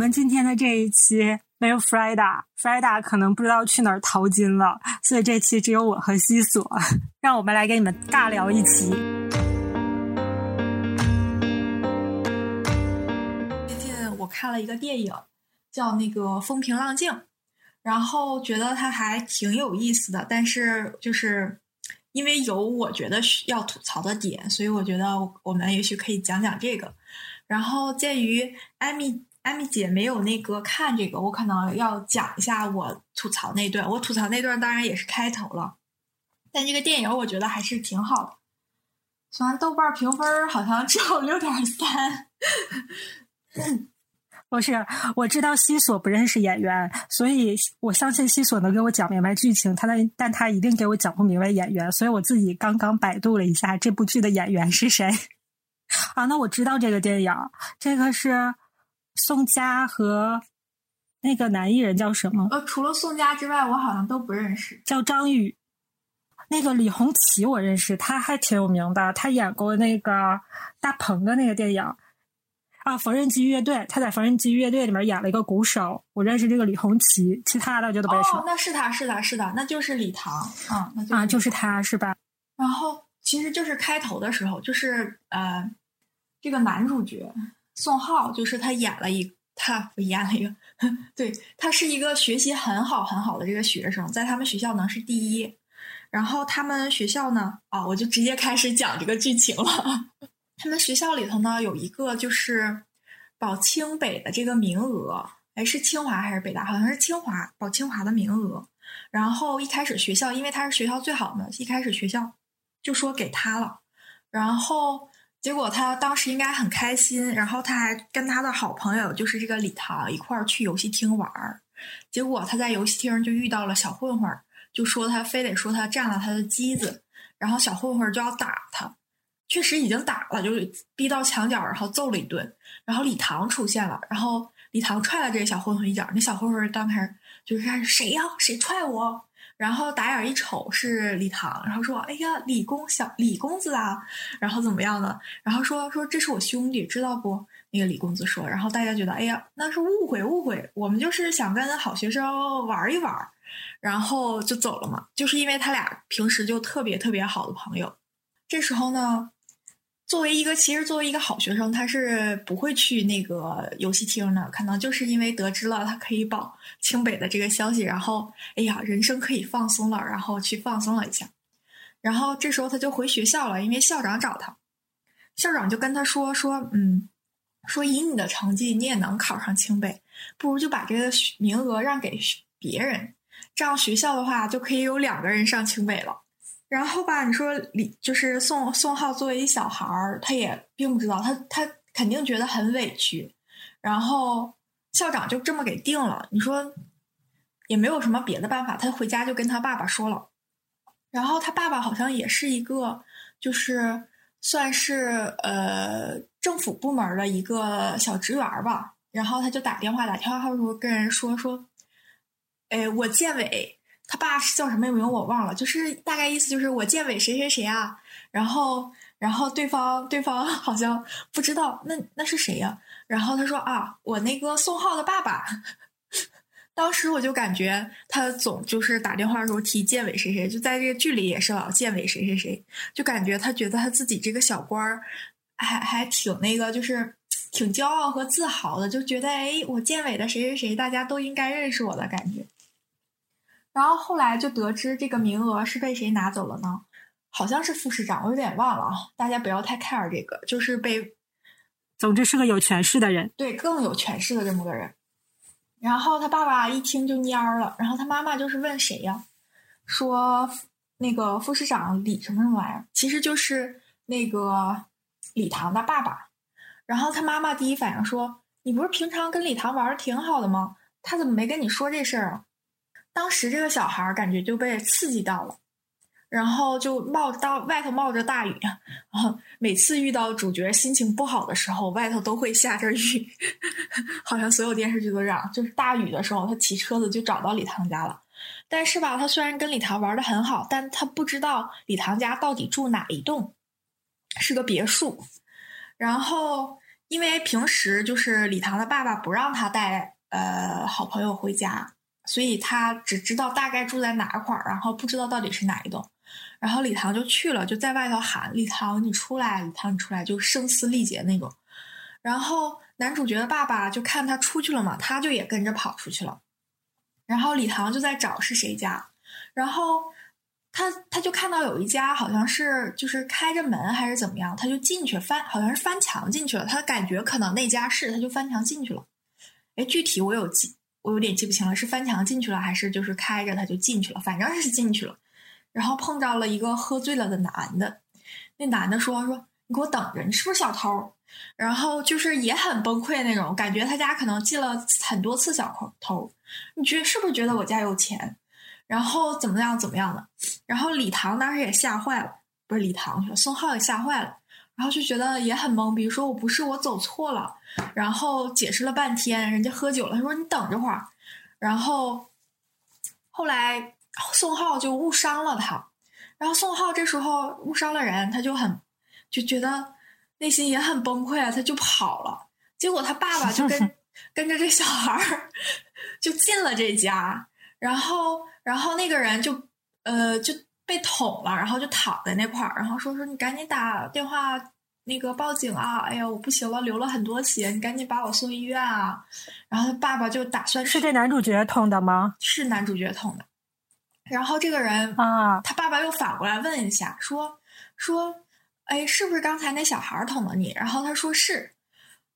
我们今天的这一期没有 Frida，Frida 可能不知道去哪儿淘金了，所以这期只有我和西索，让我们来给你们尬聊一期。最近我看了一个电影，叫那个《风平浪静》，然后觉得它还挺有意思的，但是就是因为有我觉得需要吐槽的点，所以我觉得我们也许可以讲讲这个。然后鉴于艾米。艾米姐没有那个看这个，我可能要讲一下我吐槽那段。我吐槽那段当然也是开头了，但这个电影我觉得还是挺好的。虽然豆瓣评分好像只有六点三。不是，我知道西索不认识演员，所以我相信西索能给我讲明白剧情。他的，但他一定给我讲不明白演员，所以我自己刚刚百度了一下这部剧的演员是谁。啊，那我知道这个电影，这个是。宋佳和那个男艺人叫什么？呃，除了宋佳之外，我好像都不认识。叫张宇。那个李红旗我认识，他还挺有名的，他演过那个大鹏的那个电影啊，缝纫机乐队。他在缝纫机乐队里面演了一个鼓手，我认识这个李红旗，其他的就都不认识。哦，那是他是他是的，那就是李唐啊，那就啊，就是他是吧？然后其实就是开头的时候，就是呃，这个男主角。宋浩就是他演了一，他演了一个，对他是一个学习很好很好的这个学生，在他们学校能是第一。然后他们学校呢，啊，我就直接开始讲这个剧情了。他们学校里头呢有一个就是保清北的这个名额，哎，是清华还是北大？好像是清华保清华的名额。然后一开始学校因为他是学校最好的，一开始学校就说给他了，然后。结果他当时应该很开心，然后他还跟他的好朋友，就是这个李唐一块儿去游戏厅玩儿。结果他在游戏厅就遇到了小混混，就说他非得说他占了他的机子，然后小混混就要打他，确实已经打了，就是逼到墙角，然后揍了一顿。然后李唐出现了，然后李唐踹了这个小混混一脚，那小混混当时就是谁呀？谁踹我？然后打眼一瞅是李唐，然后说：“哎呀，李公小李公子啊，然后怎么样呢？然后说说这是我兄弟，知道不？”那个李公子说，然后大家觉得：“哎呀，那是误会误会，我们就是想跟好学生玩一玩，然后就走了嘛。就是因为他俩平时就特别特别好的朋友，这时候呢。”作为一个，其实作为一个好学生，他是不会去那个游戏厅的。可能就是因为得知了他可以保清北的这个消息，然后哎呀，人生可以放松了，然后去放松了一下。然后这时候他就回学校了，因为校长找他，校长就跟他说说，嗯，说以你的成绩，你也能考上清北，不如就把这个名额让给别人，这样学校的话就可以有两个人上清北了。然后吧，你说李就是宋宋浩作为一小孩儿，他也并不知道，他他肯定觉得很委屈。然后校长就这么给定了，你说也没有什么别的办法，他回家就跟他爸爸说了。然后他爸爸好像也是一个，就是算是呃政府部门的一个小职员吧。然后他就打电话打电话的时候跟人说说，哎，我建委。他爸是叫什么名我忘了，就是大概意思就是我建委谁谁谁啊，然后然后对方对方好像不知道那那是谁呀，然后他说啊我那个宋浩的爸爸，当时我就感觉他总就是打电话的时候提建委谁谁，就在这个剧里也是老建委谁谁谁，就感觉他觉得他自己这个小官儿还还挺那个，就是挺骄傲和自豪的，就觉得哎我建委的谁谁谁，大家都应该认识我的感觉。然后后来就得知这个名额是被谁拿走了呢？好像是副市长，我有点忘了啊。大家不要太 care 这个，就是被，总之是个有权势的人，对，更有权势的这么个人。然后他爸爸一听就蔫了，然后他妈妈就是问谁呀？说那个副市长李什么什么玩意儿，其实就是那个李唐的爸爸。然后他妈妈第一反应说：“你不是平常跟李唐玩的挺好的吗？他怎么没跟你说这事儿啊？”当时这个小孩儿感觉就被刺激到了，然后就冒到外头冒着大雨，然后每次遇到主角心情不好的时候，外头都会下着雨，好像所有电视剧都这样。就是大雨的时候，他骑车子就找到李唐家了。但是吧，他虽然跟李唐玩的很好，但他不知道李唐家到底住哪一栋，是个别墅。然后因为平时就是李唐的爸爸不让他带呃好朋友回家，所以他只知道大概住在哪块儿，然后不知道到底是哪一栋。然后李唐就去了，就在外头喊：“李唐，你出来！李唐，你出来！”就声嘶力竭那种。然后男主角的爸爸就看他出去了嘛，他就也跟着跑出去了。然后李唐就在找是谁家，然后他他就看到有一家好像是就是开着门还是怎么样，他就进去翻，好像是翻墙进去了。他感觉可能那家是，他就翻墙进去了。哎，具体我有记，我有点记不清了，是翻墙进去了还是就是开着他就进去了？反正是进去了。然后碰到了一个喝醉了的男的，那男的说：“说你给我等着，你是不是小偷？”然后就是也很崩溃那种感觉，他家可能进了很多次小偷。你觉是不是觉得我家有钱？然后怎么样怎么样的？然后李唐当时也吓坏了，不是李唐，宋浩也吓坏了，然后就觉得也很懵逼，说我不是我走错了，然后解释了半天，人家喝酒了，他说你等着会儿，然后后来。宋浩就误伤了他，然后宋浩这时候误伤了人，他就很就觉得内心也很崩溃啊，他就跑了。结果他爸爸就 跟跟着这小孩儿就进了这家，然后然后那个人就呃就被捅了，然后就躺在那块儿，然后说说你赶紧打电话那个报警啊！哎呀，我不行了，流了很多血，你赶紧把我送医院啊！然后他爸爸就打算是这男主角捅的吗？是男主角捅的。然后这个人啊，他爸爸又反过来问一下，说说，哎，是不是刚才那小孩捅了你？然后他说是，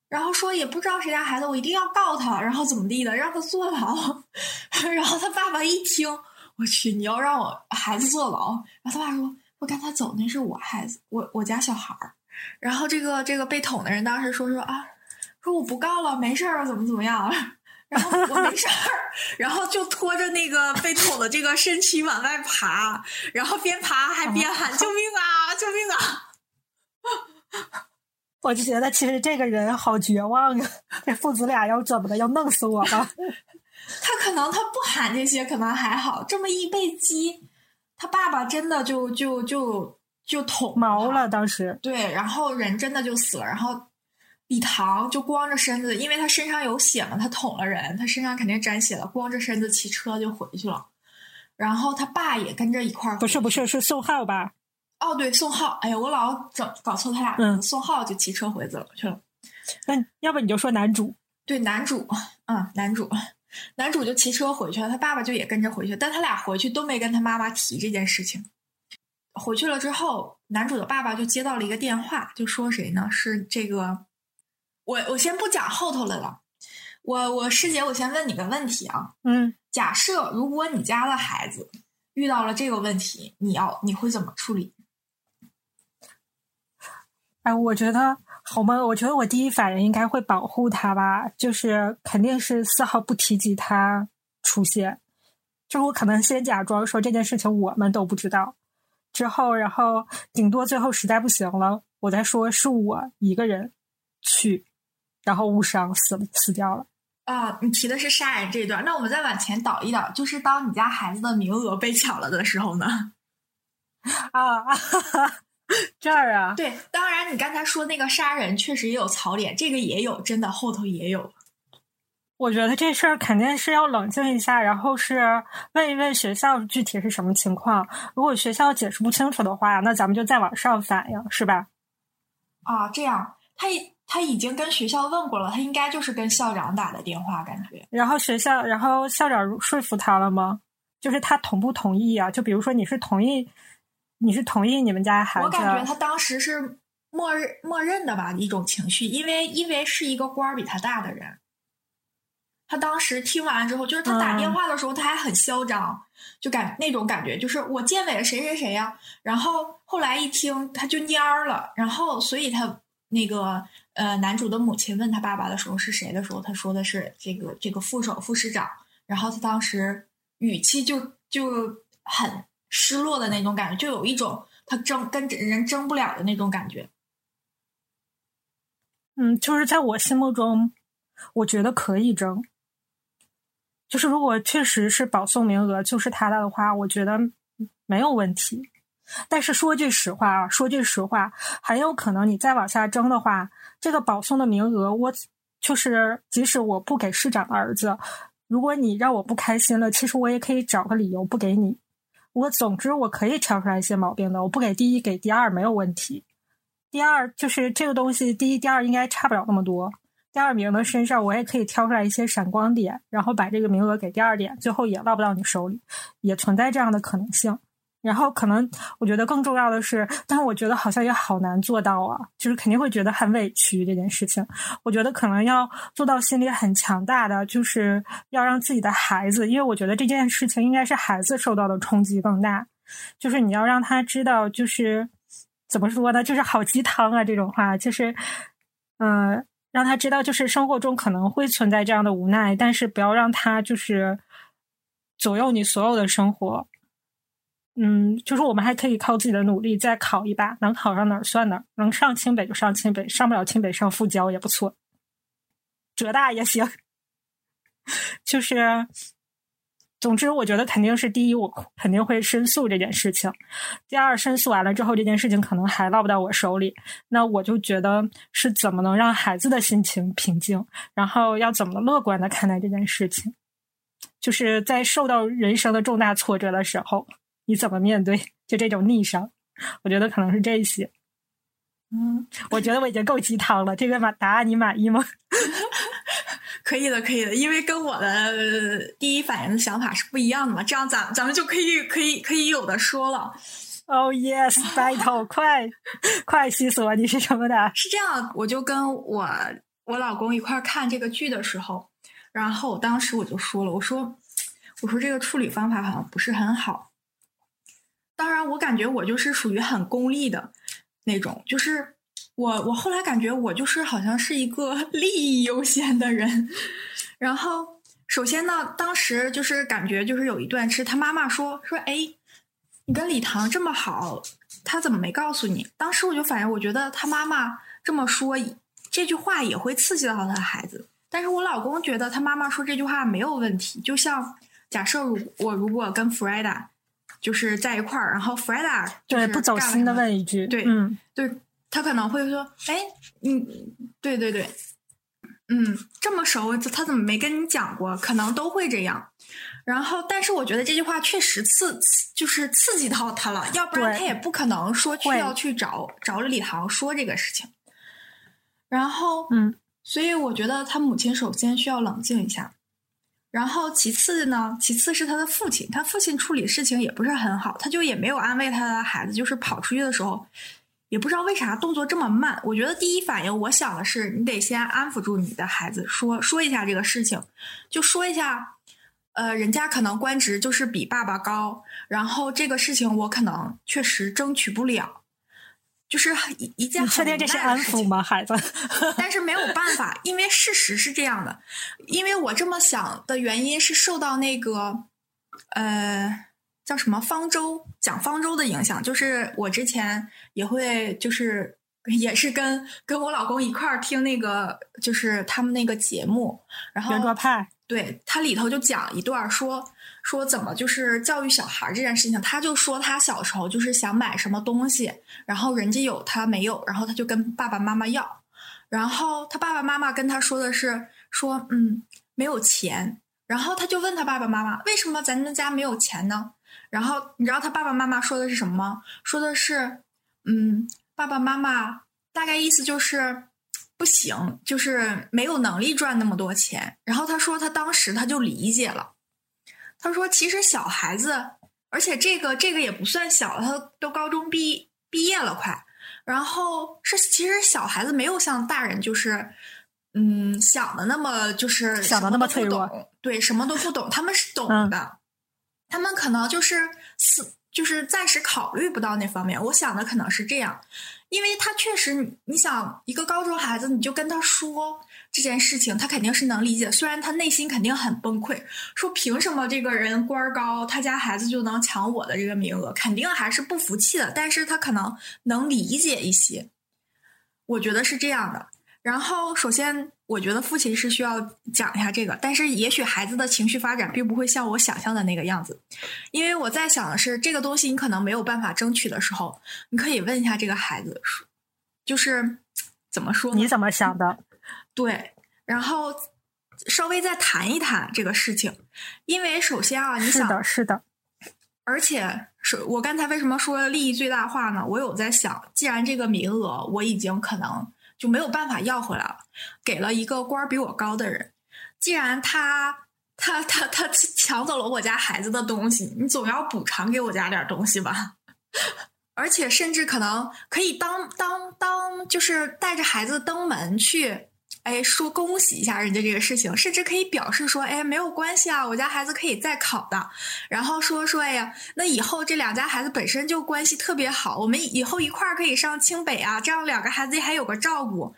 然后说也不知道谁家孩子，我一定要告他，然后怎么地的，让他坐牢。然后他爸爸一听，我去，你要让我孩子坐牢？然后他爸说，我刚才走那是我孩子，我我家小孩儿。然后这个这个被捅的人当时说说啊，说我不告了，没事儿，怎么怎么样。然后我没事儿，然后就拖着那个被捅的这个身躯往外爬，然后边爬还边喊救命啊，救命啊！我就觉得其实这个人好绝望啊，这父子俩要怎么的，要弄死我吧？他可能他不喊这些可能还好，这么一被击，他爸爸真的就就就就捅毛了，当时对，然后人真的就死了，然后。李唐就光着身子，因为他身上有血嘛，他捅了人，他身上肯定沾血了，光着身子骑车就回去了。然后他爸也跟着一块儿，不是不是是宋浩吧？哦，对，宋浩。哎呀，我老整搞错他俩。嗯，宋浩就骑车回去了去了。那要不你就说男主？对，男主，嗯，男主，男主就骑车回去了，他爸爸就也跟着回去，但他俩回去都没跟他妈妈提这件事情。回去了之后，男主的爸爸就接到了一个电话，就说谁呢？是这个。我我先不讲后头的了，我我师姐，我先问你个问题啊，嗯，假设如果你家的孩子遇到了这个问题，你要你会怎么处理？哎，我觉得好吗？我觉得我第一反应应该会保护他吧，就是肯定是丝毫不提及他出现，就是我可能先假装说这件事情我们都不知道，之后然后顶多最后实在不行了，我再说是我一个人去。然后误伤死了，死掉了。啊，你提的是杀人这一段，那我们再往前倒一倒，就是当你家孩子的名额被抢了的时候呢？啊，这儿啊？对，当然你刚才说那个杀人确实也有槽点，这个也有，真的后头也有。我觉得这事儿肯定是要冷静一下，然后是问一问学校具体是什么情况。如果学校解释不清楚的话，那咱们就再往上反映，是吧？啊，这样他也。他已经跟学校问过了，他应该就是跟校长打的电话，感觉。然后学校，然后校长说服他了吗？就是他同不同意啊？就比如说你是同意，你是同意你们家孩子？我感觉他当时是默认默认的吧，一种情绪，因为因为是一个官儿比他大的人，他当时听完之后，就是他打电话的时候他还很嚣张，就感那种感觉，就是我见委了谁谁谁呀。然后后来一听他就蔫儿了，然后所以他那个。呃，男主的母亲问他爸爸的时候是谁的时候，他说的是这个这个副手副市长，然后他当时语气就就很失落的那种感觉，就有一种他争跟人争不了的那种感觉。嗯，就是在我心目中，我觉得可以争。就是如果确实是保送名额就是他的话，我觉得没有问题。但是说句实话啊，说句实话，很有可能你再往下争的话，这个保送的名额，我就是即使我不给市长的儿子，如果你让我不开心了，其实我也可以找个理由不给你。我总之我可以挑出来一些毛病的，我不给第一，给第二没有问题。第二就是这个东西，第一、第二应该差不了那么多。第二名的身上，我也可以挑出来一些闪光点，然后把这个名额给第二点，最后也落不到你手里，也存在这样的可能性。然后可能我觉得更重要的是，但我觉得好像也好难做到啊，就是肯定会觉得很委屈这件事情。我觉得可能要做到心里很强大的，就是要让自己的孩子，因为我觉得这件事情应该是孩子受到的冲击更大，就是你要让他知道，就是怎么说呢，就是好鸡汤啊这种话，就是嗯，让他知道，就是生活中可能会存在这样的无奈，但是不要让他就是左右你所有的生活。嗯，就是我们还可以靠自己的努力再考一把，能考上哪儿算哪儿，能上清北就上清北，上不了清北上复交也不错，浙大也行。就是，总之，我觉得肯定是第一，我肯定会申诉这件事情；第二，申诉完了之后，这件事情可能还落不到我手里，那我就觉得是怎么能让孩子的心情平静，然后要怎么乐观的看待这件事情，就是在受到人生的重大挫折的时候。你怎么面对就这种逆商？我觉得可能是这些。嗯，我觉得我已经够鸡汤了。这个满答案你满意吗？可以的，可以的，因为跟我的第一反应的想法是不一样的嘛。这样咱咱们就可以可以可以有的说了。Oh yes, battle，快快西索，你是什么的？是这样，我就跟我我老公一块看这个剧的时候，然后当时我就说了，我说我说这个处理方法好像不是很好。当然，我感觉我就是属于很功利的那种，就是我我后来感觉我就是好像是一个 利益优先的人。然后，首先呢，当时就是感觉就是有一段是他妈妈说说，哎，你跟李唐这么好，他怎么没告诉你？当时我就反应我觉得他妈妈这么说这句话也会刺激到他的孩子。但是我老公觉得他妈妈说这句话没有问题，就像假设如我如果跟弗莱达。就是在一块儿，然后 Freda 对不走心的问一句，对，嗯，对他可能会说，哎，你，对对对，嗯，这么熟，他怎么没跟你讲过？可能都会这样。然后，但是我觉得这句话确实刺，就是刺激到他了，要不然他也不可能说去要去找找李唐说这个事情。然后，嗯，所以我觉得他母亲首先需要冷静一下。然后其次呢？其次是他的父亲，他父亲处理事情也不是很好，他就也没有安慰他的孩子，就是跑出去的时候，也不知道为啥动作这么慢。我觉得第一反应，我想的是，你得先安抚住你的孩子，说说一下这个事情，就说一下，呃，人家可能官职就是比爸爸高，然后这个事情我可能确实争取不了。就是一一件，你确定这是安抚吗，孩子？但是没有办法，因为事实是这样的。因为我这么想的原因是受到那个呃叫什么方舟讲方舟的影响，就是我之前也会就是也是跟跟我老公一块儿听那个就是他们那个节目，然后圆桌派，对他里头就讲一段说。说怎么就是教育小孩这件事情，他就说他小时候就是想买什么东西，然后人家有他没有，然后他就跟爸爸妈妈要，然后他爸爸妈妈跟他说的是说嗯没有钱，然后他就问他爸爸妈妈为什么咱们家没有钱呢？然后你知道他爸爸妈妈说的是什么吗？说的是嗯爸爸妈妈大概意思就是不行，就是没有能力赚那么多钱。然后他说他当时他就理解了。他说：“其实小孩子，而且这个这个也不算小，他都高中毕毕业了，快。然后是其实小孩子没有像大人就是，嗯，想的那么就是想的那么脆弱，对，什么都不懂。他们是懂的，他们可能就是思，就是暂时考虑不到那方面。我想的可能是这样，因为他确实，你想一个高中孩子，你就跟他说。”这件事情他肯定是能理解，虽然他内心肯定很崩溃，说凭什么这个人官儿高，他家孩子就能抢我的这个名额，肯定还是不服气的。但是他可能能理解一些，我觉得是这样的。然后，首先，我觉得父亲是需要讲一下这个，但是也许孩子的情绪发展并不会像我想象的那个样子，因为我在想的是，这个东西你可能没有办法争取的时候，你可以问一下这个孩子，就是怎么说？你怎么想的？对，然后稍微再谈一谈这个事情，因为首先啊，你想是的，是的，而且是我刚才为什么说利益最大化呢？我有在想，既然这个名额我已经可能。就没有办法要回来了，给了一个官儿比我高的人。既然他他他他抢走了我家孩子的东西，你总要补偿给我家点东西吧？而且甚至可能可以当当当，就是带着孩子登门去。哎，说恭喜一下人家这个事情，甚至可以表示说，哎，没有关系啊，我家孩子可以再考的。然后说说，哎呀，那以后这两家孩子本身就关系特别好，我们以后一块儿可以上清北啊，这样两个孩子还有个照顾。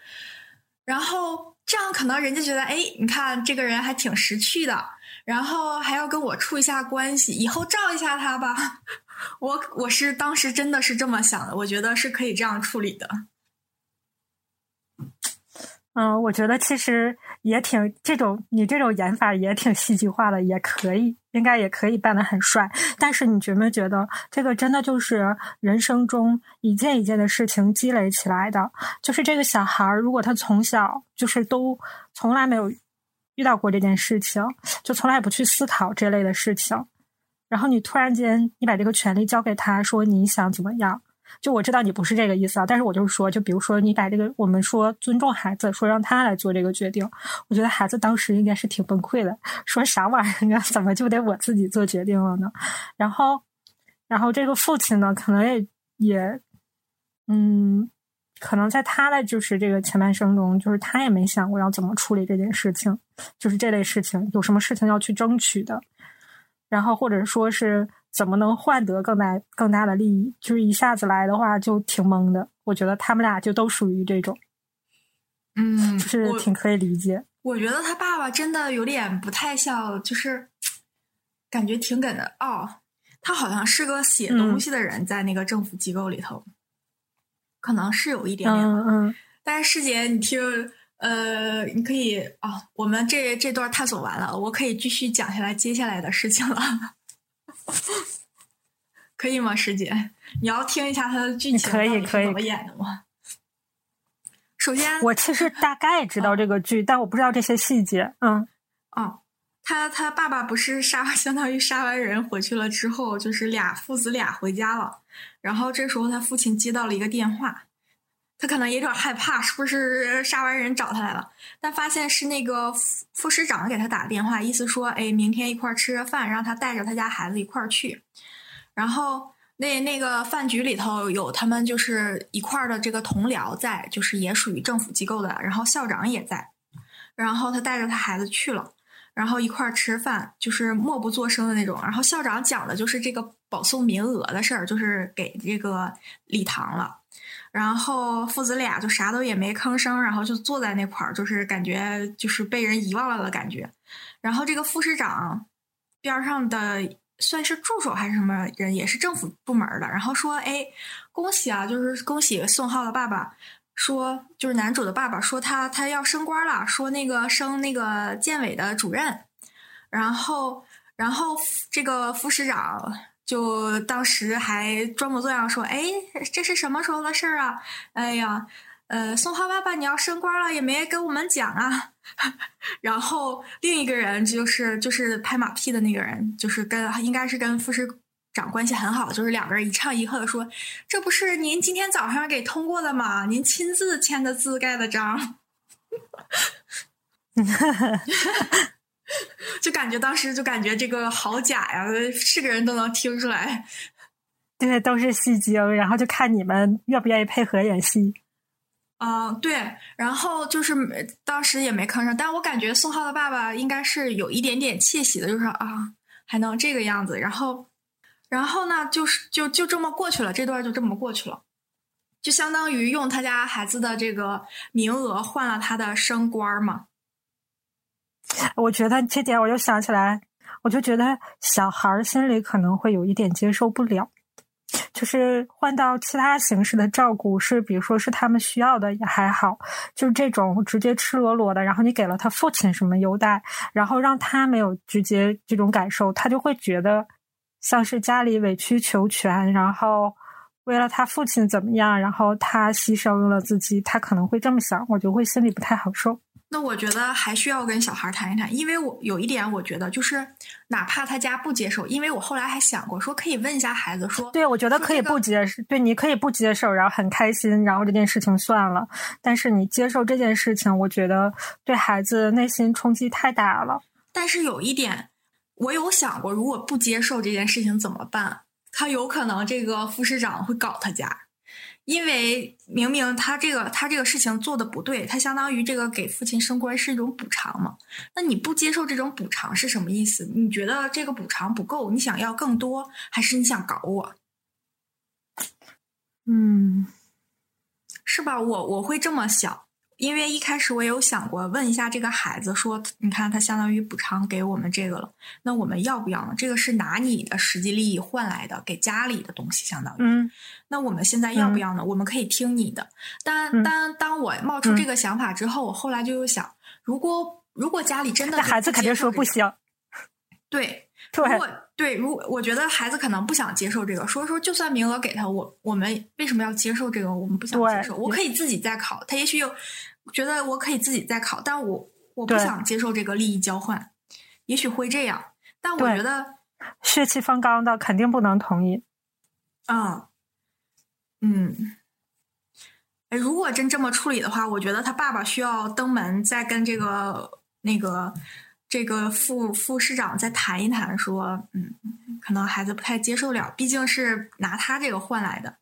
然后这样可能人家觉得，哎，你看这个人还挺识趣的，然后还要跟我处一下关系，以后照一下他吧。我我是当时真的是这么想的，我觉得是可以这样处理的。嗯，我觉得其实也挺这种，你这种演法也挺戏剧化的，也可以，应该也可以扮得很帅。但是你觉没觉得，这个真的就是人生中一件一件的事情积累起来的？就是这个小孩儿，如果他从小就是都从来没有遇到过这件事情，就从来不去思考这类的事情，然后你突然间你把这个权利交给他，说你想怎么样？就我知道你不是这个意思啊，但是我就是说，就比如说你把这个我们说尊重孩子，说让他来做这个决定，我觉得孩子当时应该是挺崩溃的，说啥玩意儿啊？怎么就得我自己做决定了呢？然后，然后这个父亲呢，可能也也，嗯，可能在他的就是这个前半生中，就是他也没想过要怎么处理这件事情，就是这类事情有什么事情要去争取的，然后或者说是。怎么能换得更大更大的利益？就是一下子来的话，就挺懵的。我觉得他们俩就都属于这种，嗯，就是挺可以理解。我觉得他爸爸真的有点不太像，就是感觉挺梗的哦。他好像是个写东西的人，在那个政府机构里头，可能是有一点点。嗯嗯。但是师姐，你听，呃，你可以啊，我们这这段探索完了，我可以继续讲下来接下来的事情了。可以吗，师姐？你要听一下他的剧情，可以可以怎么演的吗？首先，我其实大概知道这个剧，但我不知道这些细节。嗯，哦，他他爸爸不是杀，相当于杀完人回去了之后，就是俩父子俩回家了。然后这时候他父亲接到了一个电话。他可能有点害怕，是不是杀完人找他来了？但发现是那个副副师长给他打电话，意思说，哎，明天一块儿吃个饭，让他带着他家孩子一块儿去。然后那那个饭局里头有他们就是一块儿的这个同僚在，就是也属于政府机构的，然后校长也在。然后他带着他孩子去了，然后一块儿吃饭，就是默不作声的那种。然后校长讲的就是这个保送名额的事儿，就是给这个礼堂了。然后父子俩就啥都也没吭声，然后就坐在那块儿，就是感觉就是被人遗忘了的感觉。然后这个副市长边上的算是助手还是什么人，也是政府部门的，然后说：“哎，恭喜啊，就是恭喜宋浩的爸爸，说就是男主的爸爸，说他他要升官了，说那个升那个建委的主任。”然后，然后这个副市长。就当时还装模作样说：“哎，这是什么时候的事儿啊？哎呀，呃，宋浩爸爸你要升官了，也没跟我们讲啊。”然后另一个人就是就是拍马屁的那个人，就是跟应该是跟副市长关系很好，就是两个人一唱一和的说：“这不是您今天早上给通过的吗？您亲自签的字盖的章。” 就感觉当时就感觉这个好假呀，是个人都能听出来。对，都是戏精，然后就看你们愿不愿意配合演戏。嗯，对，然后就是当时也没吭声，但我感觉宋浩的爸爸应该是有一点点窃喜的，就是啊，还能这个样子。然后，然后呢，就是就就这么过去了，这段就这么过去了，就相当于用他家孩子的这个名额换了他的升官嘛。我觉得这点我就想起来，我就觉得小孩心里可能会有一点接受不了，就是换到其他形式的照顾，是比如说是他们需要的也还好，就是这种直接赤裸裸的，然后你给了他父亲什么优待，然后让他没有直接这种感受，他就会觉得像是家里委曲求全，然后为了他父亲怎么样，然后他牺牲了自己，他可能会这么想，我就会心里不太好受。那我觉得还需要跟小孩谈一谈，因为我有一点，我觉得就是哪怕他家不接受，因为我后来还想过说可以问一下孩子说，对我觉得可以不接受，对，你可以不接受，然后很开心，然后这件事情算了。但是你接受这件事情，我觉得对孩子内心冲击太大了。但是有一点，我有想过，如果不接受这件事情怎么办？他有可能这个副市长会搞他家。因为明明他这个他这个事情做的不对，他相当于这个给父亲升官是一种补偿嘛？那你不接受这种补偿是什么意思？你觉得这个补偿不够，你想要更多，还是你想搞我？嗯，是吧？我我会这么想。因为一开始我也有想过问一下这个孩子，说你看他相当于补偿给我们这个了，那我们要不要呢？这个是拿你的实际利益换来的，给家里的东西，相当于。嗯。那我们现在要不要呢？我们可以听你的。但当当我冒出这个想法之后，我后来就又想，如果如果家里真的孩子肯定说不行。对 对。如果对，如果我觉得孩子可能不想接受这个，说说就算名额给他，我我们为什么要接受这个？我们不想接受，我可以自己再考。他也许有觉得我可以自己再考，但我我不想接受这个利益交换，也许会这样。但我觉得血气方刚的肯定不能同意。嗯嗯，哎，如果真这么处理的话，我觉得他爸爸需要登门再跟这个那个。这个副副市长再谈一谈，说，嗯，可能孩子不太接受了，毕竟是拿他这个换来的，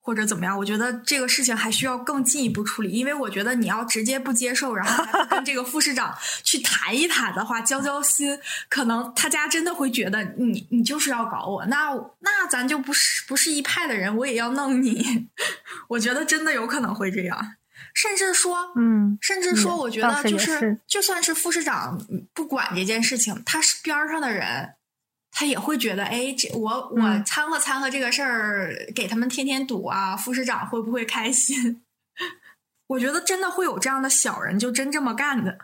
或者怎么样？我觉得这个事情还需要更进一步处理，因为我觉得你要直接不接受，然后还跟这个副市长去谈一谈的话，交交心，可能他家真的会觉得你你就是要搞我，那那咱就不是不是一派的人，我也要弄你，我觉得真的有可能会这样。甚至说，嗯，甚至说，我觉得就是，就算是副市长不管这件事情，他是边上的人，他也会觉得，哎，这我我掺和掺和这个事儿，给他们添添堵啊，副市长会不会开心？我觉得真的会有这样的小人，就真这么干的。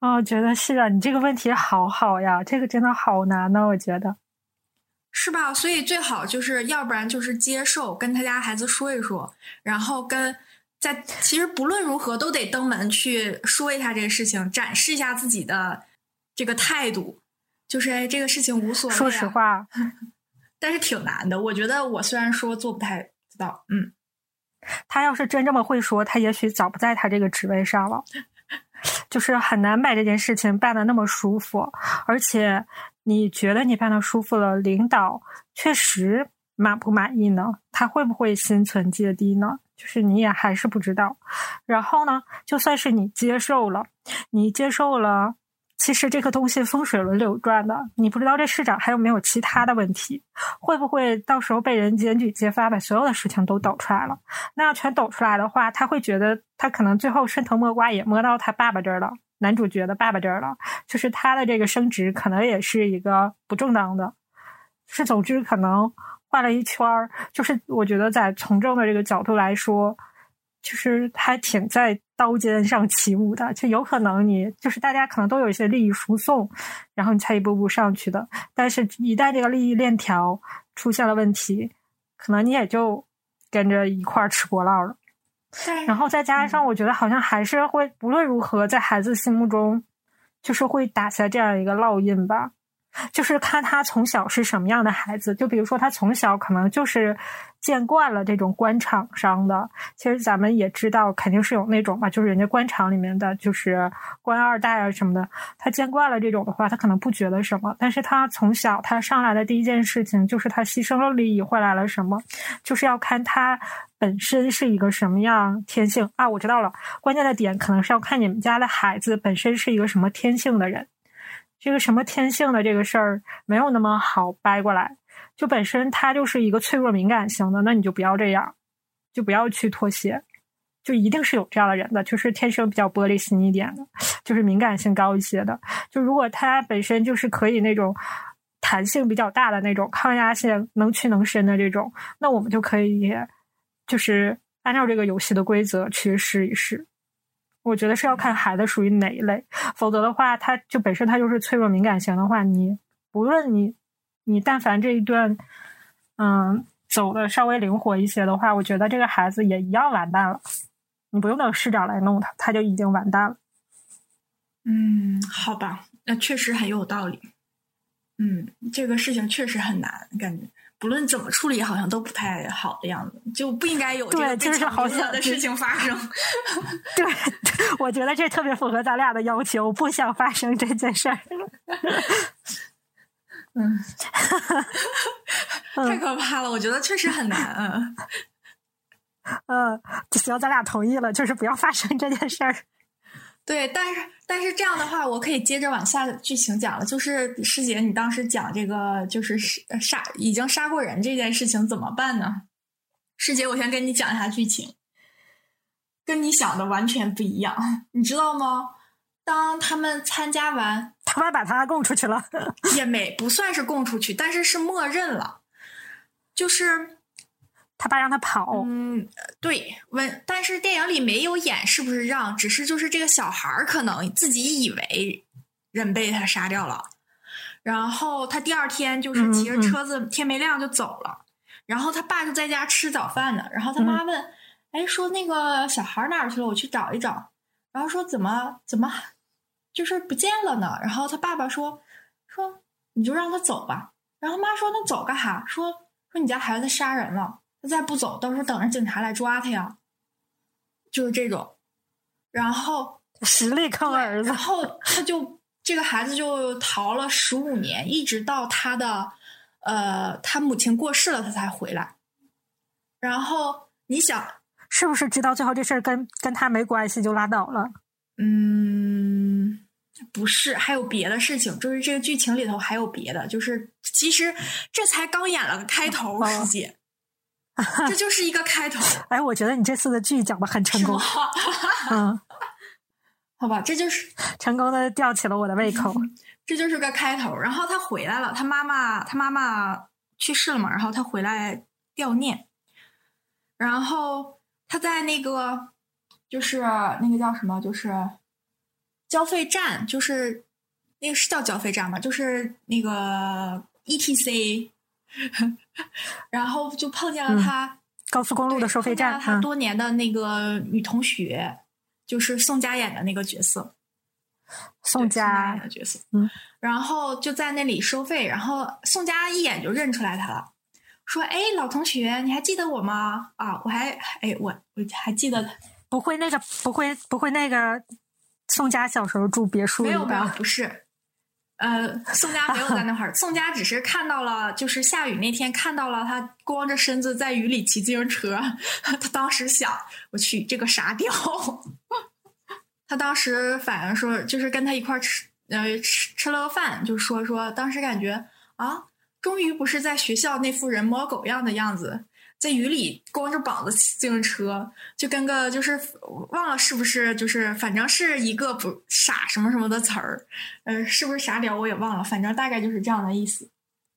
哦，觉得是啊，你这个问题好好呀，这个真的好难呢，我觉得。是吧？所以最好就是要不然就是接受，跟他家孩子说一说，然后跟在其实不论如何都得登门去说一下这个事情，展示一下自己的这个态度，就是哎，这个事情无所谓。说实话，但是挺难的。我觉得我虽然说做不太知道，嗯，他要是真这么会说，他也许早不在他这个职位上了。就是很难把这件事情办的那么舒服，而且。你觉得你办的舒服了，领导确实满不满意呢？他会不会心存芥蒂呢？就是你也还是不知道。然后呢，就算是你接受了，你接受了，其实这个东西风水轮流转的，你不知道这市长还有没有其他的问题，会不会到时候被人检举揭发，把所有的事情都抖出来了？那要全抖出来的话，他会觉得他可能最后顺藤摸瓜也摸到他爸爸这儿了。男主角的爸爸这儿了，就是他的这个升职可能也是一个不正当的，是总之可能画了一圈儿，就是我觉得在从政的这个角度来说，就是还挺在刀尖上起舞的，就有可能你就是大家可能都有一些利益输送，然后你才一步步上去的，但是一旦这个利益链条出现了问题，可能你也就跟着一块儿吃锅烙了。然后再加上，我觉得好像还是会，无论如何，在孩子心目中，就是会打下这样一个烙印吧。就是看他从小是什么样的孩子，就比如说他从小可能就是见惯了这种官场上的，其实咱们也知道肯定是有那种吧，就是人家官场里面的就是官二代啊什么的，他见惯了这种的话，他可能不觉得什么。但是他从小他上来的第一件事情就是他牺牲了利益换来了什么，就是要看他本身是一个什么样天性啊。我知道了，关键的点可能是要看你们家的孩子本身是一个什么天性的人。这个什么天性的这个事儿没有那么好掰过来，就本身他就是一个脆弱敏感型的，那你就不要这样，就不要去妥协，就一定是有这样的人的，就是天生比较玻璃心一点的，就是敏感性高一些的。就如果他本身就是可以那种弹性比较大的那种，抗压性能屈能伸的这种，那我们就可以就是按照这个游戏的规则去试一试。我觉得是要看孩子属于哪一类，否则的话，他就本身他就是脆弱敏感型的话，你不论你你但凡这一段嗯走的稍微灵活一些的话，我觉得这个孩子也一样完蛋了。你不用等市长来弄他，他就已经完蛋了。嗯，好吧，那确实很有道理。嗯，这个事情确实很难，感觉不论怎么处理，好像都不太好的样子，就不应该有这个就是好想的事情发生。对，我觉得这特别符合咱俩的要求，不想发生这件事儿。嗯，太可怕了，我觉得确实很难。嗯，嗯，行，咱俩同意了，就是不要发生这件事儿。对，但是但是这样的话，我可以接着往下剧情讲了。就是师姐，你当时讲这个就是杀已经杀过人这件事情怎么办呢？师姐，我先跟你讲一下剧情，跟你想的完全不一样，你知道吗？当他们参加完，他妈把他供出去了，也没不算是供出去，但是是默认了，就是。他爸让他跑，嗯，对，问，但是电影里没有演是不是让，只是就是这个小孩儿可能自己以为人被他杀掉了，然后他第二天就是骑着车子，天没亮就走了，然后他爸就在家吃早饭呢，然后他妈问，哎，说那个小孩哪儿去了？我去找一找，然后说怎么怎么就是不见了呢？然后他爸爸说说你就让他走吧，然后妈说那走干哈？说说你家孩子杀人了。他再不走，到时候等着警察来抓他呀，就是这种。然后实力坑儿子，然后他就这个孩子就逃了十五年，一直到他的呃他母亲过世了，他才回来。然后你想，是不是知道最后这事儿跟跟他没关系就拉倒了？嗯，不是，还有别的事情，就是这个剧情里头还有别的，就是其实这才刚演了个开头，师姐。这就是一个开头。哎，我觉得你这次的剧讲的很成功。嗯，好吧，这就是成功的吊起了我的胃口。这就是个开头。然后他回来了，他妈妈他妈妈去世了嘛，然后他回来悼念。然后他在那个就是那个叫什么，就是交费站，就是那个是叫交费站吧？就是那个 E T C。然后就碰见了他高速公路的收费站，他多年的那个女同学，就是宋佳演的那个角色，宋佳演的角色。嗯，然后就在那里收费，然后宋佳一眼就认出来他了，说：“哎，老同学，你还记得我吗？啊，我还哎，我我还记得，不会那个，不会不会那个，宋佳小时候住别墅没有没有，不是。”呃，宋佳没有在那会儿，宋佳只是看到了，就是下雨那天看到了他光着身子在雨里骑自行车，他当时想，我去这个傻屌，他当时反应说，就是跟他一块吃，呃，吃吃了个饭，就说说当时感觉啊，终于不是在学校那副人模狗样的样子。在雨里光着膀子骑自行车，就跟个就是忘了是不是就是反正是一个不傻什么什么的词儿，呃，是不是傻屌我也忘了，反正大概就是这样的意思。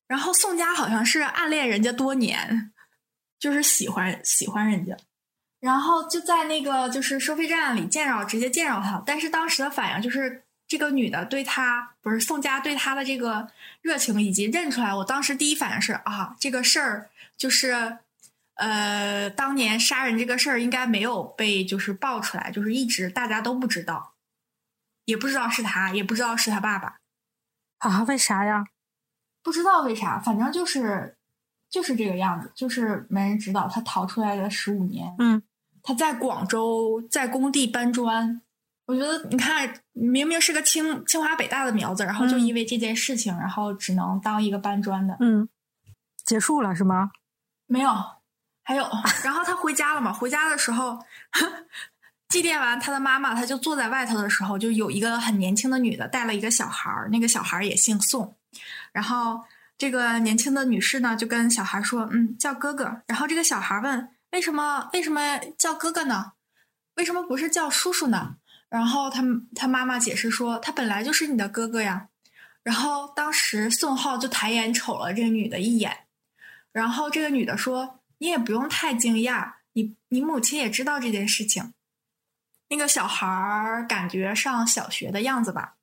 然后宋佳好像是暗恋人家多年，就是喜欢喜欢人家，然后就在那个就是收费站里见着直接见着他，但是当时的反应就是这个女的对他不是宋佳对他的这个热情以及认出来，我当时第一反应是啊这个事儿就是。呃，当年杀人这个事儿应该没有被就是爆出来，就是一直大家都不知道，也不知道是他，也不知道是他爸爸啊？为啥呀？不知道为啥，反正就是就是这个样子，就是没人知道他逃出来了十五年。嗯，他在广州在工地搬砖，我觉得你看，明明是个清清华北大的苗子，然后就因为这件事情，然后只能当一个搬砖的。嗯，结束了是吗？没有。还有，然后他回家了嘛？回家的时候，祭奠完他的妈妈，他就坐在外头的时候，就有一个很年轻的女的带了一个小孩儿，那个小孩儿也姓宋。然后这个年轻的女士呢，就跟小孩说：“嗯，叫哥哥。”然后这个小孩问：“为什么？为什么叫哥哥呢？为什么不是叫叔叔呢？”然后他他妈妈解释说：“他本来就是你的哥哥呀。”然后当时宋浩就抬眼瞅了这个女的一眼，然后这个女的说：“你也不用太惊讶，你你母亲也知道这件事情。”那个小孩儿感觉上小学的样子吧，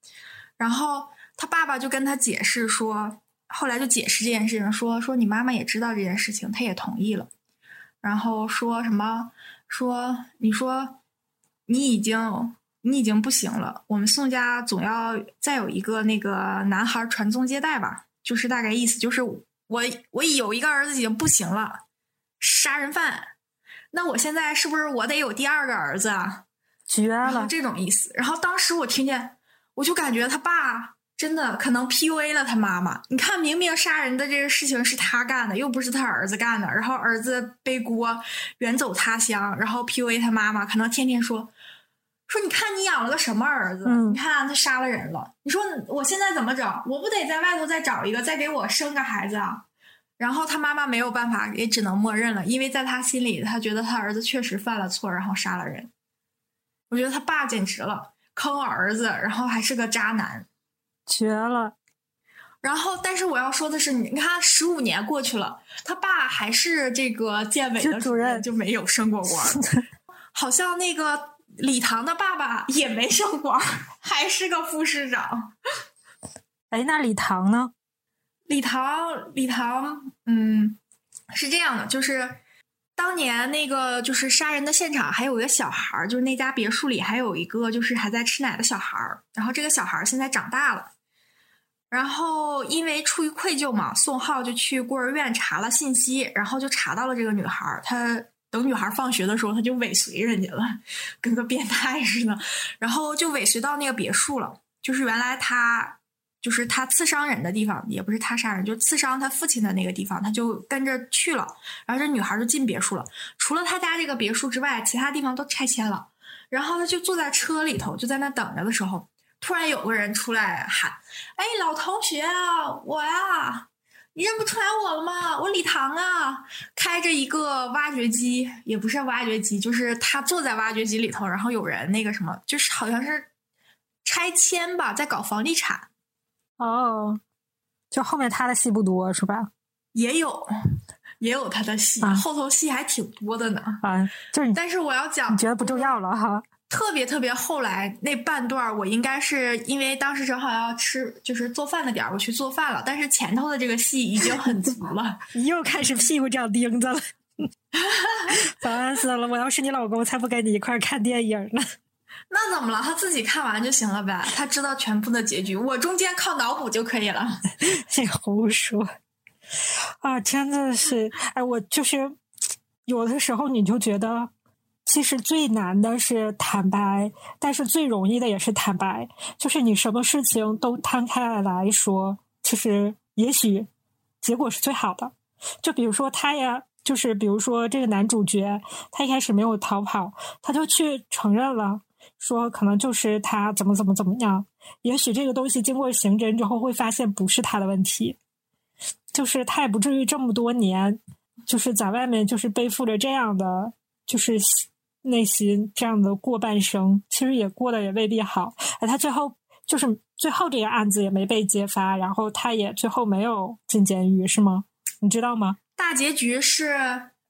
然后他爸爸就跟他解释说，后来就解释这件事情，说说你妈妈也知道这件事情，她也同意了，然后说什么说你说你已经你已经不行了，我们宋家总要再有一个那个男孩传宗接代吧，就是大概意思就是我我有一个儿子已经不行了，杀人犯，那我现在是不是我得有第二个儿子啊？绝了，这种意思。然后当时我听见，我就感觉他爸真的可能 PUA 了他妈妈。你看，明明杀人的这个事情是他干的，又不是他儿子干的，然后儿子背锅远走他乡，然后 PUA 他妈妈，可能天天说说，你看你养了个什么儿子？你看他杀了人了。你说我现在怎么整？我不得在外头再找一个，再给我生个孩子啊？然后他妈妈没有办法，也只能默认了，因为在他心里，他觉得他儿子确实犯了错，然后杀了人。我觉得他爸简直了，坑儿子，然后还是个渣男，绝了。然后，但是我要说的是，你看，十五年过去了，他爸还是这个建委的主任，就没有升过官。好像那个李唐的爸爸也没升官，还是个副市长。哎，那李唐呢？李唐，李唐，嗯，是这样的，就是。当年那个就是杀人的现场，还有一个小孩儿，就是那家别墅里还有一个就是还在吃奶的小孩儿。然后这个小孩儿现在长大了，然后因为出于愧疚嘛，宋浩就去孤儿院查了信息，然后就查到了这个女孩儿。他等女孩放学的时候，他就尾随人家了，跟个变态似的，然后就尾随到那个别墅了。就是原来他。就是他刺伤人的地方，也不是他杀人，就刺伤他父亲的那个地方，他就跟着去了。然后这女孩就进别墅了，除了他家这个别墅之外，其他地方都拆迁了。然后他就坐在车里头，就在那等着的时候，突然有个人出来喊：“哎，老同学啊，我呀，你认不出来我了吗？我李唐啊，开着一个挖掘机，也不是挖掘机，就是他坐在挖掘机里头，然后有人那个什么，就是好像是拆迁吧，在搞房地产。”哦，就后面他的戏不多是吧？也有，也有他的戏，后头戏还挺多的呢。啊，就是，但是我要讲，你觉得不重要了哈？特别特别后来那半段，我应该是因为当时正好要吃，就是做饭的点儿，我去做饭了。但是前头的这个戏已经很足了，你又开始屁股长钉子了。烦死了！我要是你老公，才不跟你一块看电影呢。那怎么了？他自己看完就行了呗。他知道全部的结局，我中间靠脑补就可以了。你胡说啊！真的是，哎，我就是有的时候你就觉得，其实最难的是坦白，但是最容易的也是坦白。就是你什么事情都摊开来说，其实也许结果是最好的。就比如说他呀，就是比如说这个男主角，他一开始没有逃跑，他就去承认了。说可能就是他怎么怎么怎么样，也许这个东西经过刑侦之后会发现不是他的问题，就是他也不至于这么多年就是在外面就是背负着这样的就是内心这样的过半生，其实也过得也未必好。哎，他最后就是最后这个案子也没被揭发，然后他也最后没有进监狱，是吗？你知道吗？大结局是